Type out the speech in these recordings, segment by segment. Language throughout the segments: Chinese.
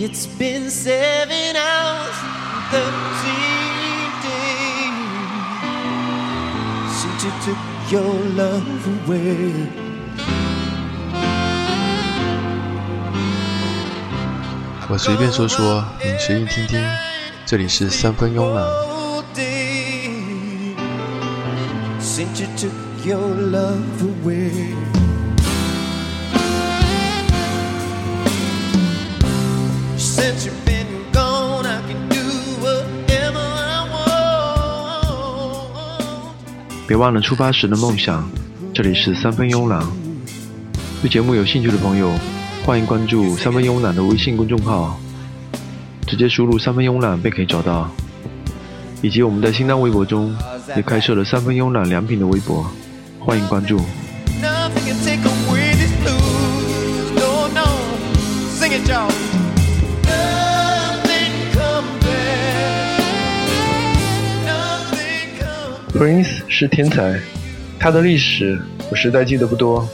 It's been seven hours, thirteen days since you took your love away. 我随便说说，你随意听听。这里是三分慵懒。Since you took your love away. 别忘了出发时的梦想。这里是三分慵懒。对节目有兴趣的朋友，欢迎关注三分慵懒的微信公众号，直接输入“三分慵懒”便可以找到。以及我们在新浪微博中也开设了三分慵懒良品的微博，欢迎关注。Prince 是天才，他的历史我实在记得不多，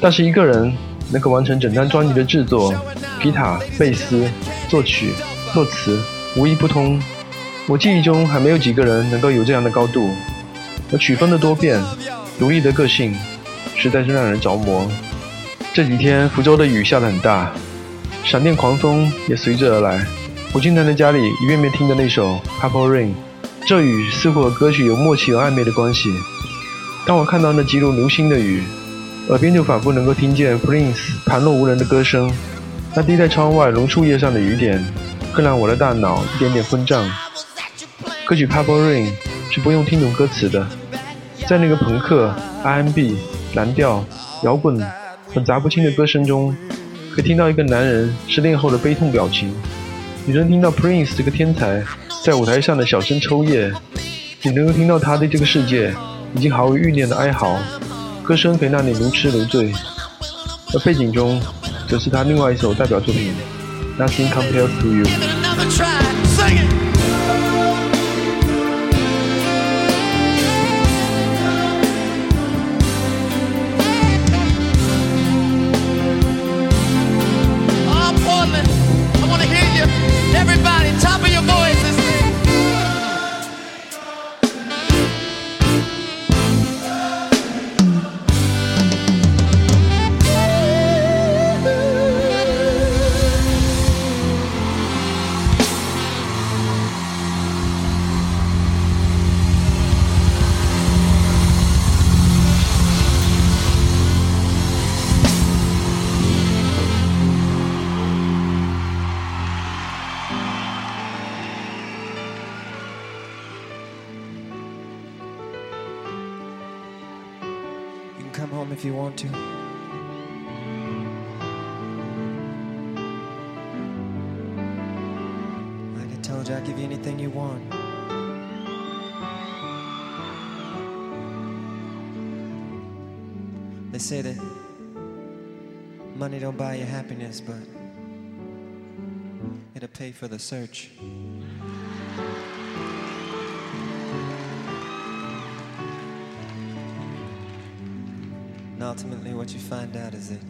但是一个人能够完成整张专辑的制作，吉他、贝斯、作曲、作词无一不通。我记忆中还没有几个人能够有这样的高度，而曲风的多变、独立的个性，实在是让人着魔。这几天福州的雨下得很大，闪电狂风也随之而来。我经常在家里一遍遍听着那首《Purple Rain》，这与似乎和歌曲有默契而暧昧的关系。当我看到那急如流星的雨，耳边就仿佛能够听见 Prince 旁若无人的歌声，那滴在窗外榕树叶上的雨点，更让我的大脑一点点昏胀。歌曲《Purple Rain》是不用听懂歌词的，在那个朋克、R&B、蓝调、摇滚混杂不清的歌声中，可听到一个男人失恋后的悲痛表情。你能听到 Prince 这个天才在舞台上的小声抽噎，你能够听到他对这个世界已经毫无欲念的哀嚎，歌声可以让你如痴如醉。而背景中，则是他另外一首代表作品《Nothing Compares to You》。Money don't buy you happiness, but it'll pay for the search. And ultimately, what you find out is that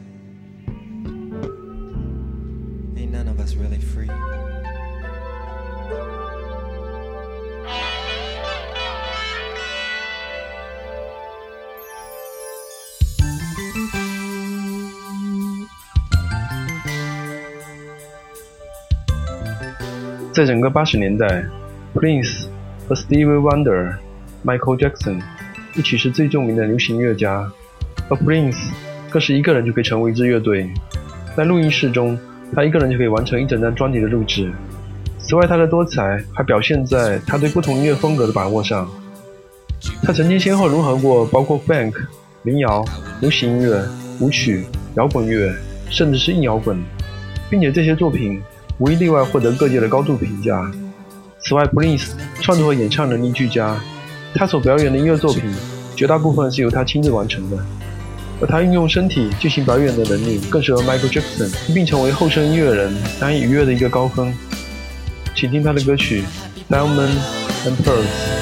ain't none of us really free. 在整个八十年代，Prince 和 Stevie Wonder、Michael Jackson 一起是最著名的流行乐家，而 Prince 更是一个人就可以成为一支乐队。在录音室中，他一个人就可以完成一整张专辑的录制。此外，他的多才还表现在他对不同音乐风格的把握上。他曾经先后融合过包括 Funk、民谣、流行音乐、舞曲、摇滚乐，甚至是硬摇滚，并且这些作品无一例外获得各界的高度评价。此外，Prince 创作和演唱能力俱佳，他所表演的音乐作品绝大部分是由他亲自完成的，而他运用身体进行表演的能力更是和 Michael Jackson 并成为后生音乐人难以逾越的一个高峰。请听他的歌曲《Diamond and Pearls》。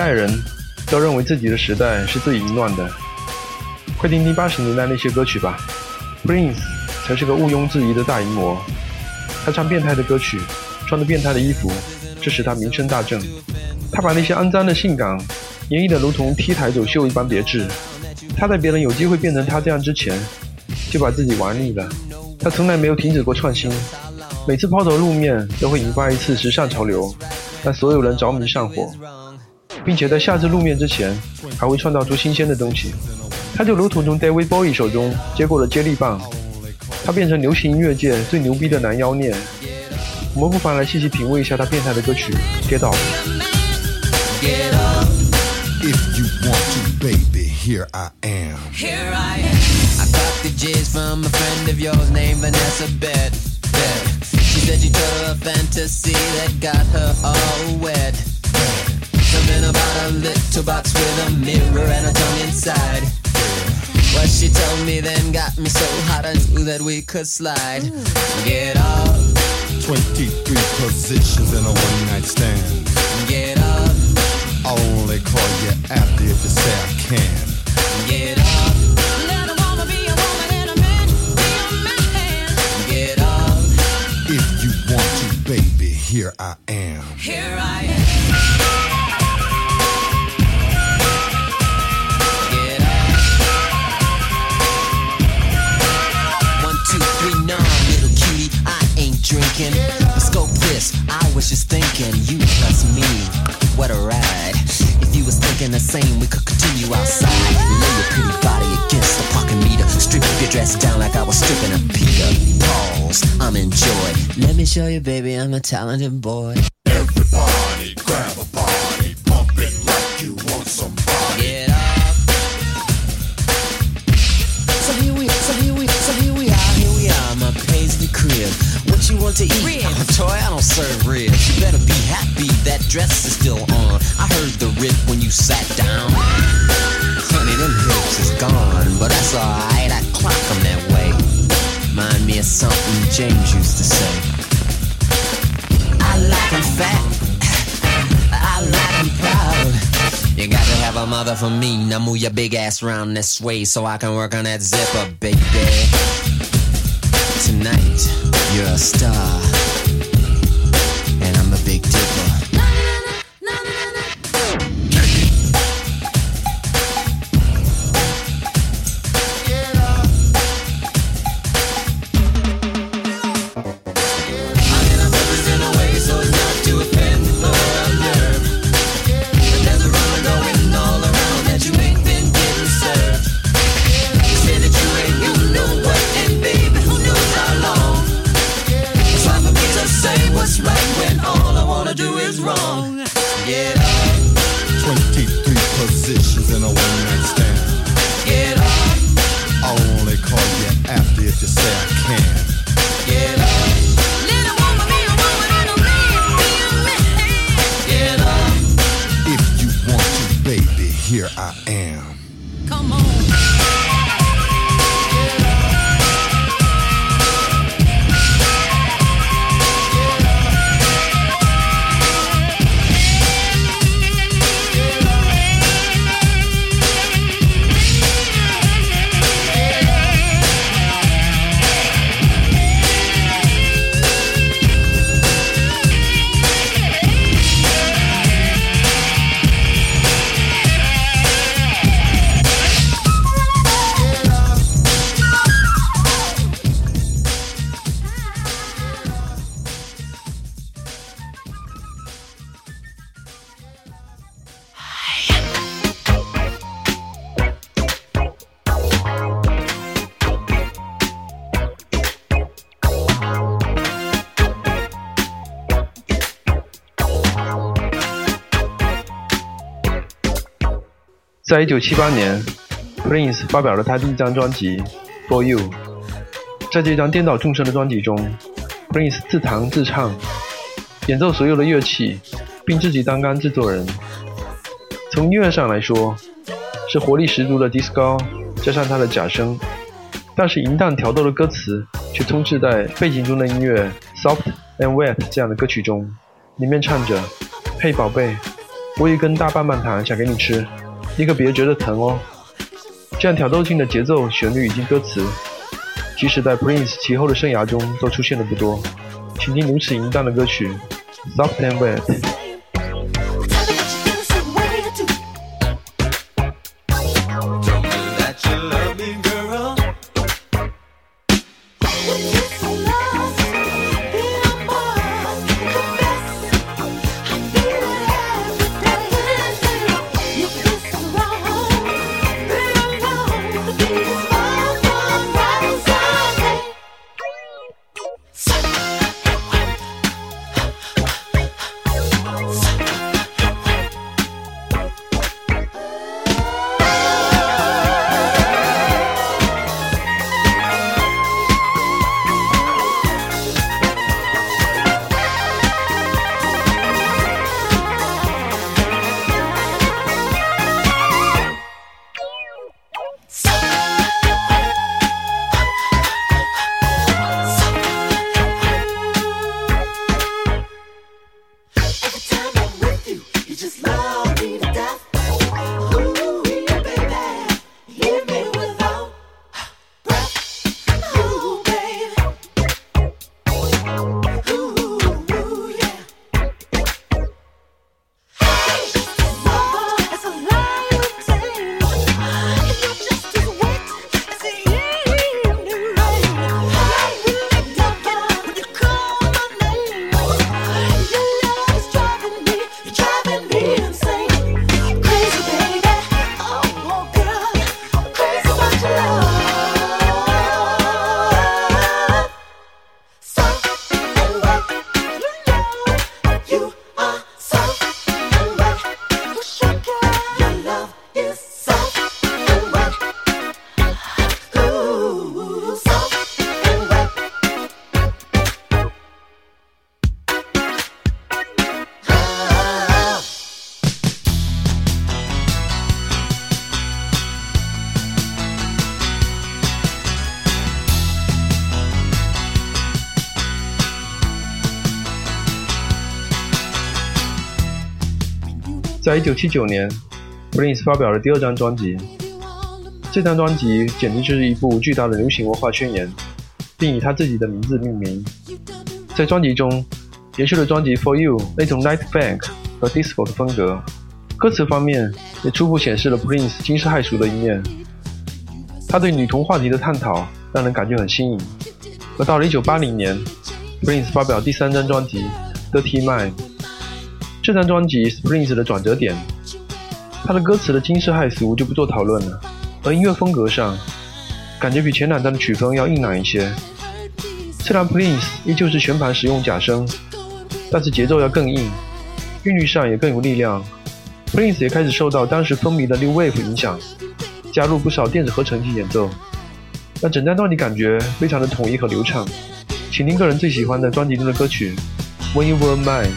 代人都认为自己的时代是最淫乱的。快听听八十年代那些歌曲吧，Prince 才是个毋庸置疑的大淫魔。他唱变态的歌曲，穿着变态的衣服，这使他名声大振。他把那些肮脏的性感演绎得如同 T 台走秀一般别致。他在别人有机会变成他这样之前，就把自己玩腻了。他从来没有停止过创新，每次抛头露面都会引发一次时尚潮流，让所有人着迷上火。并且在下次露面之前，还会创造出新鲜的东西。他就如同从 David Bowie 手中接过了接力棒，他变成流行音乐界最牛逼的男妖孽。我们不妨来细细品味一下他变态的歌曲《Get up, If you want to, baby, here I am. Here I am. I got the jizz from a friend of yours named Vanessa Bet. Bet. She said you told her a fantasy that got her all wet. Something about a little box with a mirror and a tongue inside. What she told me then got me so hot I knew that we could slide. Get up, 23 positions in a one night stand. get up, I'll only call you after if you say I can. get up, Let a woman be a woman and a man be a man. get up. If you want to, baby, here I am. Here I am. Drinking. Scope this, I was just thinking, you plus me, what a ride. If you was thinking the same, we could continue outside. Lay your pretty body against the parking meter. Strip your dress down like I was stripping a Peter. Pause, I'm in joy. Let me show you, baby, I'm a talented boy. Everybody grab a Want to eat? Ribs. Oh, Toy, I don't serve ribs. You better be happy that dress is still on. I heard the rip when you sat down. Honey, them hips is gone, but that's alright. I clock 'em that way. Mind me of something James used to say. I like 'em fat. I like 'em proud. You got to have a mother for me. Now move your big ass round this way so I can work on that zipper, baby. Tonight, you're a star. Come on. “在一九七八年，Prince 发表了他第一张专辑《For You》。在这张颠倒众生的专辑中，Prince 自弹自唱，演奏所有的乐器，并自己担纲制作人。从音乐上来说，是活力十足的 disco，加上他的假声，但是淫荡挑逗的歌词却充斥在背景中的音乐《Soft and Wet》这样的歌曲中，里面唱着：“嘿，宝贝，我有一根大棒棒糖想给你吃，你可别觉得疼哦。”这样挑逗性的节奏、旋律以及歌词，即使在 Prince 其后的生涯中都出现的不多。请听如此淫荡的歌曲《Soft and Wet》。在一九七九年，Prince 发表了第二张专辑。这张专辑简直就是一部巨大的流行文化宣言，并以他自己的名字命名。在专辑中，延续了专辑《For You》那种 night funk 和 disco 的风格。歌词方面也初步显示了 Prince 惊世骇俗的一面。他对女童话题的探讨让人感觉很新颖。而到了1980年，Prince 发表第三张专辑《Dirty Mind》。这张专辑是 Prince 的转折点，他的歌词的惊世骇俗就不做讨论了，而音乐风格上，感觉比前两张的曲风要硬朗一些。虽然 Prince 依旧是全盘使用假声，但是节奏要更硬，韵律上也更有力量。Prince 也开始受到当时风靡的 New Wave 影响，加入不少电子合成器演奏，让整张专辑感觉非常的统一和流畅。请听个人最喜欢的专辑中的歌曲《When You Were Mine》。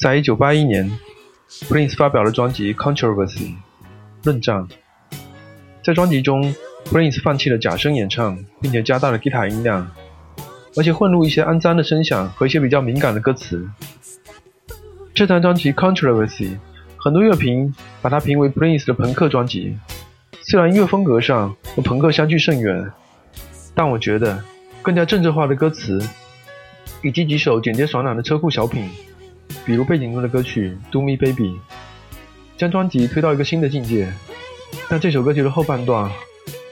在一九八一年，Prince 发表了专辑《Controversy》论战。在专辑中，Prince 放弃了假声演唱，并且加大了吉他音量，而且混入一些肮脏的声响和一些比较敏感的歌词。这张专辑《Controversy》，很多乐评把它评为 Prince 的朋克专辑。虽然音乐风格上和朋克相距甚远，但我觉得更加政治化的歌词，以及几首简洁爽朗的车库小品，比如背景中的歌曲《Do Me Baby》，将专辑推到一个新的境界。但这首歌曲的后半段，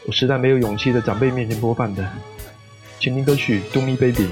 我实在没有勇气在长辈面前播放的。请听歌曲《Do Me Baby》。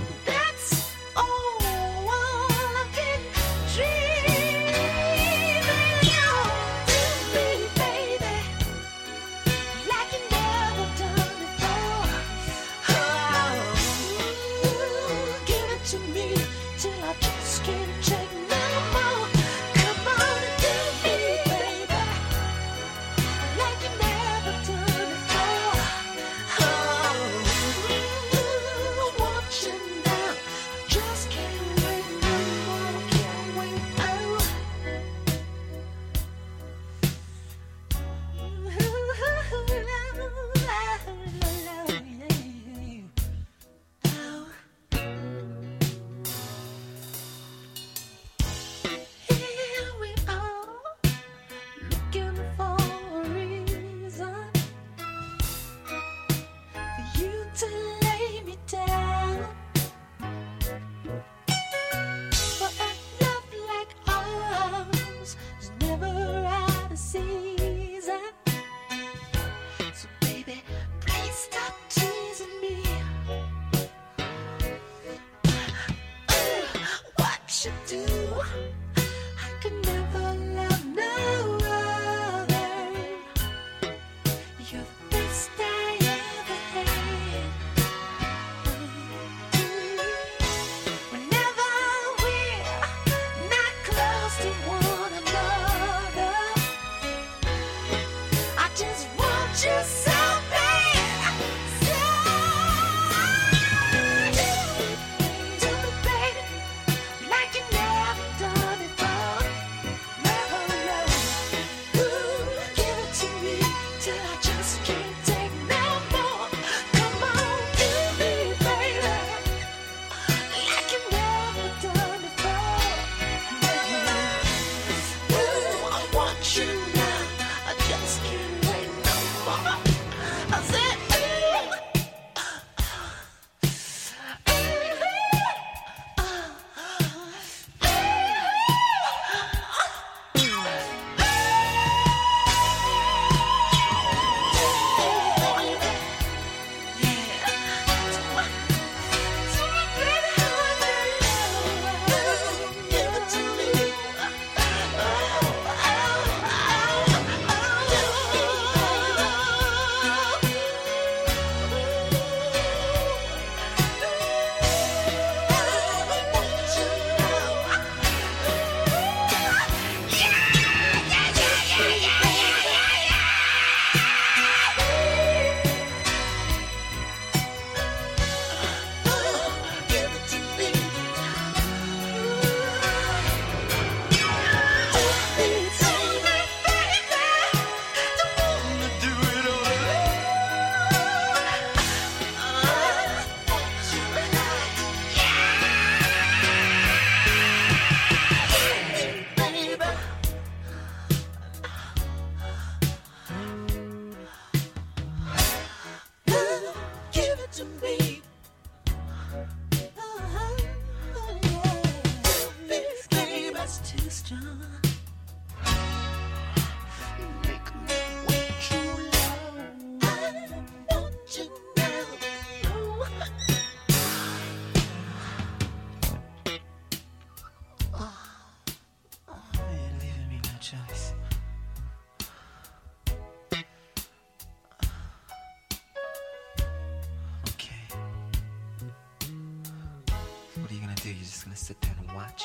Sit there and watch?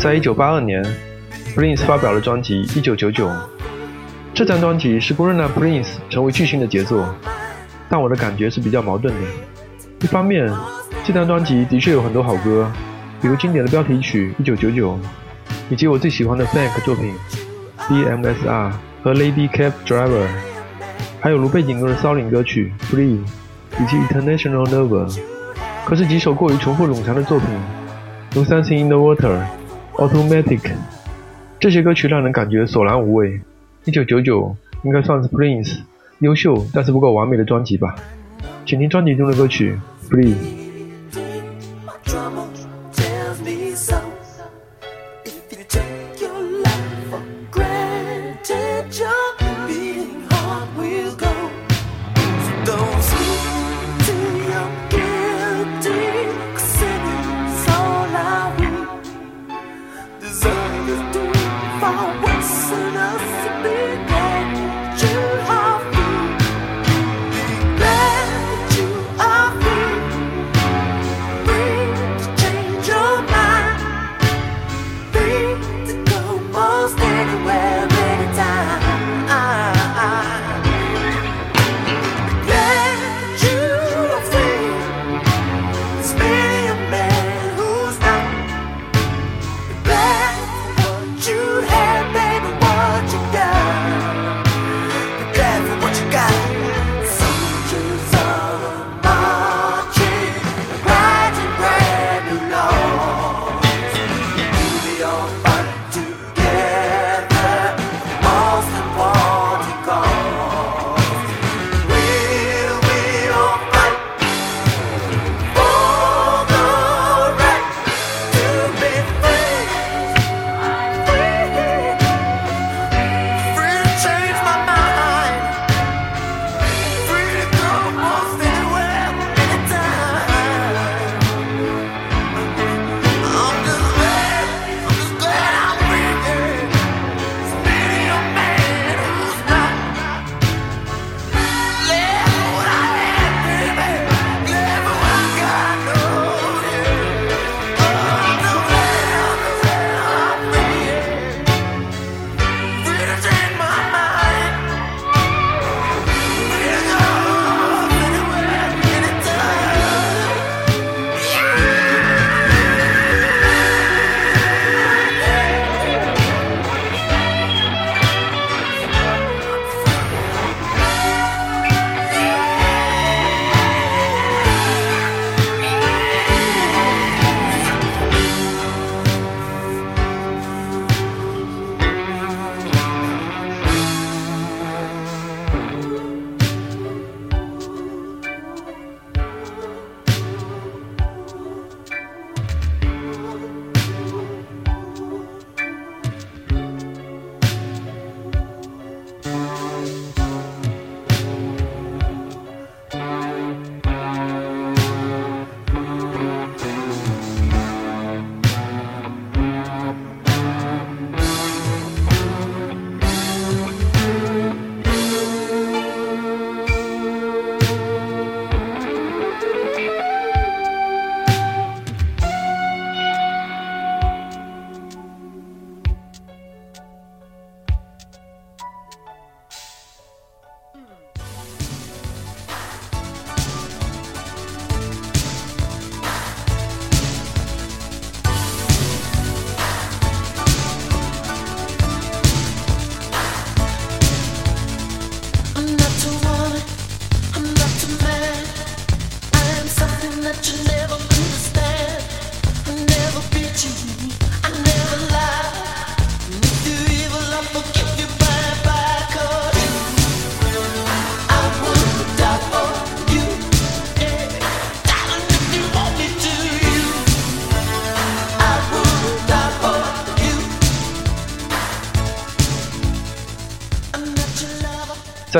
在一九八二年，Prince 发表了专辑《一九九九》。这张专辑是公认了 Prince 成为巨星的杰作，但我的感觉是比较矛盾的。一方面，这张专辑的确有很多好歌，比如经典的标题曲《一九九九》，以及我最喜欢的 Funk 作品《BMSR》和《Lady Cab Driver》，还有如背景歌的骚灵歌曲《Free》以及《International Lover》。可是几首过于重复冗长的作品，如《Something in the Water》、《Automatic》，这些歌曲让人感觉索然无味。一九九九应该算是 Prince 优秀但是不够完美的专辑吧。请听专辑中的歌曲《Free》。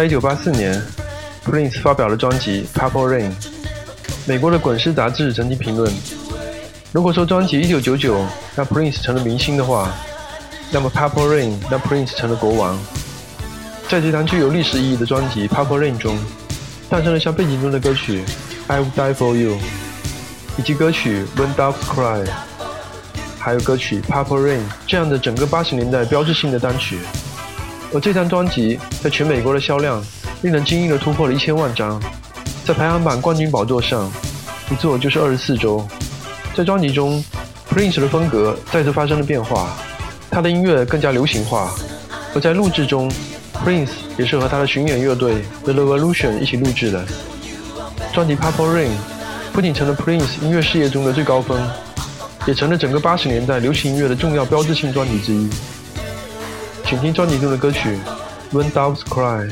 一九八四年，Prince 发表了专辑《Purple Rain》。美国的滚石杂志曾经评论：如果说专辑一九九九让 Prince 成了明星的话，那么《Purple Rain》让 Prince 成了国王。在这张具有历史意义的专辑《Purple Rain》中，诞生了像背景中的歌曲《I Would Die for You》，以及歌曲《When Doves Cry》，还有歌曲《Purple Rain》这样的整个八十年代标志性的单曲。而这张专辑在全美国的销量令人惊异地突破了一千万张，在排行榜冠军宝座上一坐就是二十四周。在专辑中，Prince 的风格再次发生了变化，他的音乐更加流行化，而在录制中，Prince 也是和他的巡演乐队 The Revolution 一起录制的。专辑《Purple Rain》不仅成了 Prince 音乐事业中的最高峰，也成了整个八十年代流行音乐的重要标志性专辑之一。请听专辑中的歌曲《When Doves Cry》。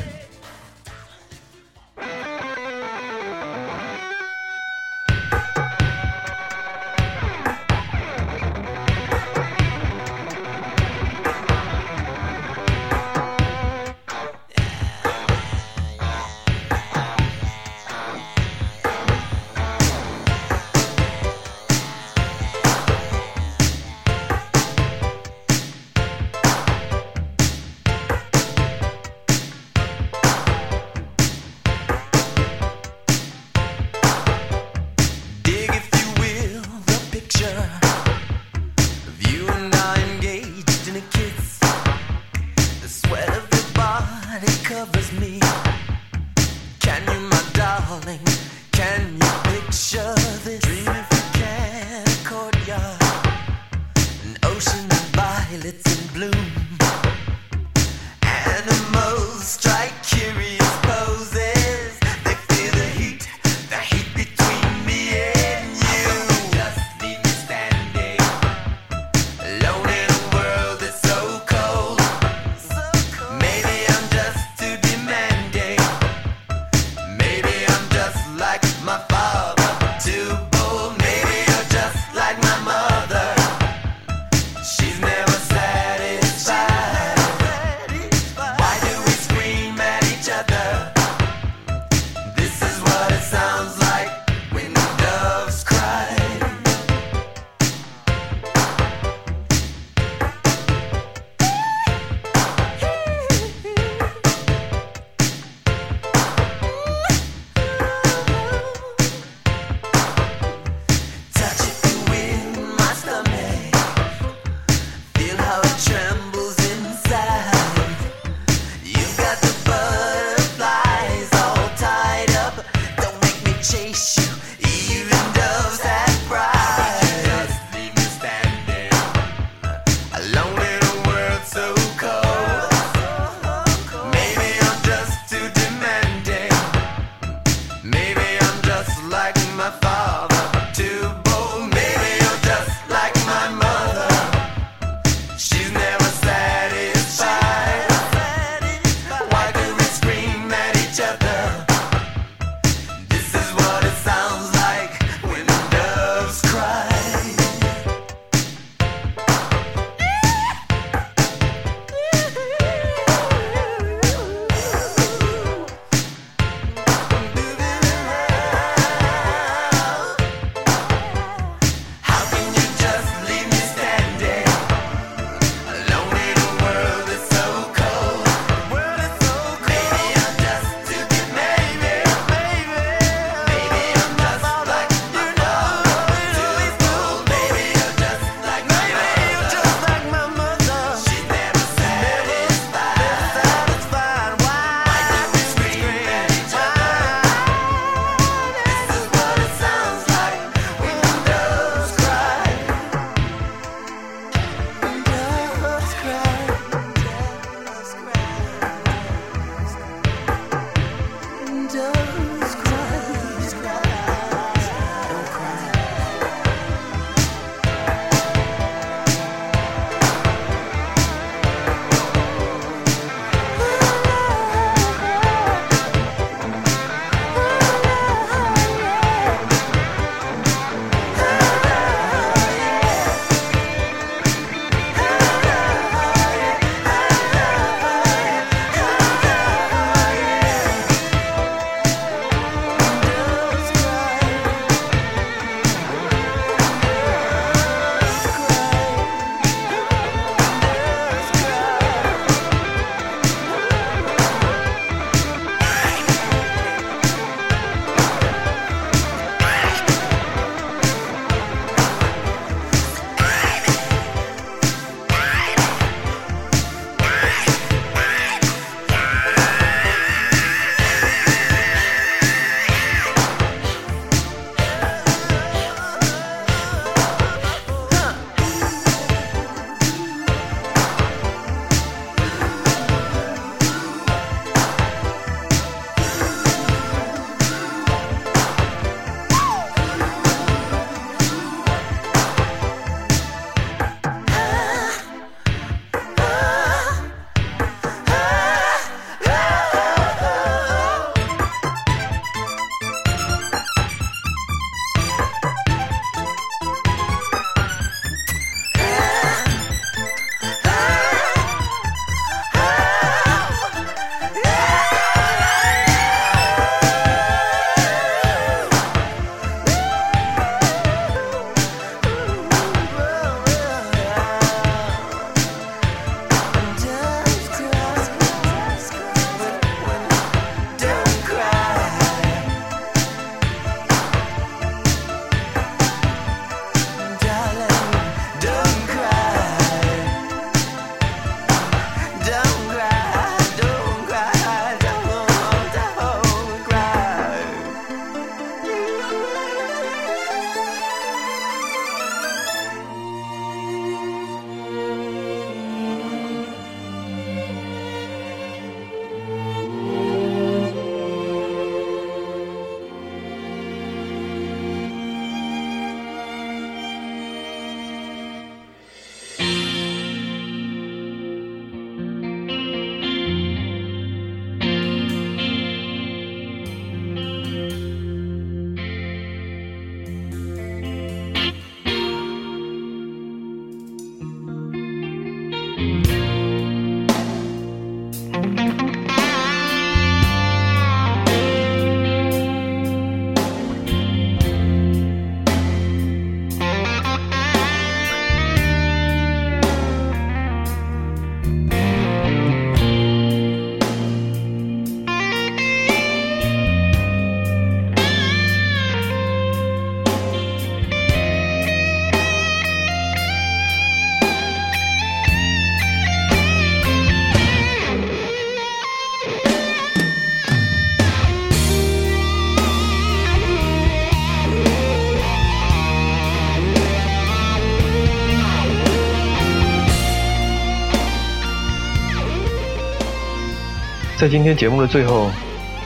在今天节目的最后，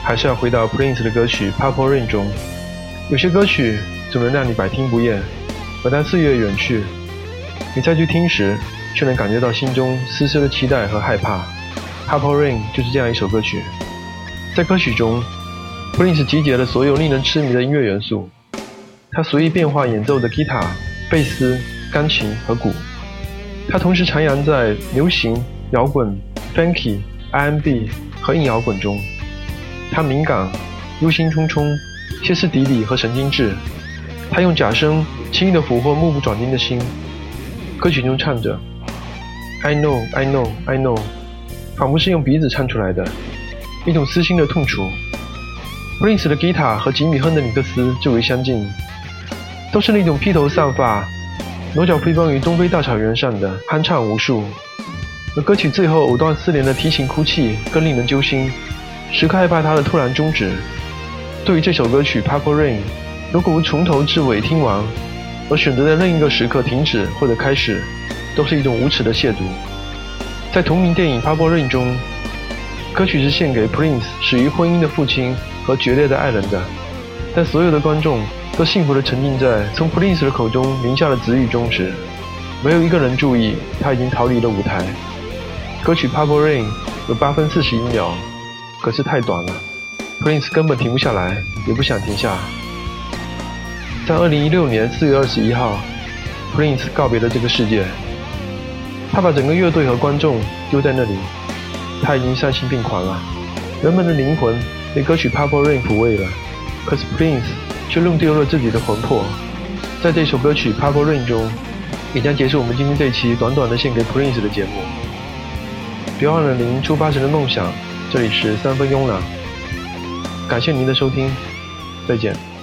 还是要回到 Prince 的歌曲《Purple Rain》中。有些歌曲总能让你百听不厌，而当岁月远去，你再去听时，却能感觉到心中丝丝的期待和害怕。《Purple Rain》就是这样一首歌曲。在歌曲中，Prince 集结了所有令人痴迷的音乐元素，他随意变化演奏的吉他、贝斯、钢琴和鼓，他同时徜徉在流行、摇滚、Funky、R&B 和硬摇滚中。他敏感、忧心忡忡、歇斯底里和神经质。他用假声轻易地俘获目不转睛的心。歌曲中唱着 “I know, I know, I know”，仿佛是用鼻子唱出来的，一种撕心的痛楚。Prince 的吉他和吉米·亨德里克斯最为相近，都是那种披头散发、裸脚飞奔于东非大草原上的酣畅无数。而歌曲最后藕断丝连的提琴哭泣更令人揪心，时刻害怕它的突然终止。对于这首歌曲《Purple Rain》，如果我从头至尾听完，而选择在另一个时刻停止或者开始，都是一种无耻的亵渎。在同名电影《Purple Rain》中，歌曲是献给 Prince 始于婚姻的父亲和决裂的爱人的，但所有的观众都幸福地沉浸在从 Prince 的口中鸣下的子语中时，没有一个人注意他已经逃离了舞台。歌曲《Purple Rain》有八分四十一秒，可是太短了，Prince 根本停不下来，也不想停下。在二零一六年四月二十一号，Prince 告别了这个世界。他把整个乐队和观众丢在那里，他已经丧心病狂了。人们的灵魂被歌曲《Purple Rain》抚慰了，可是 Prince 却弄丢了自己的魂魄。在这首歌曲《Purple Rain》中，也将结束我们今天这期短短的献给 Prince 的节目。别忘了您出发时的梦想。这里是三分慵懒，感谢您的收听，再见。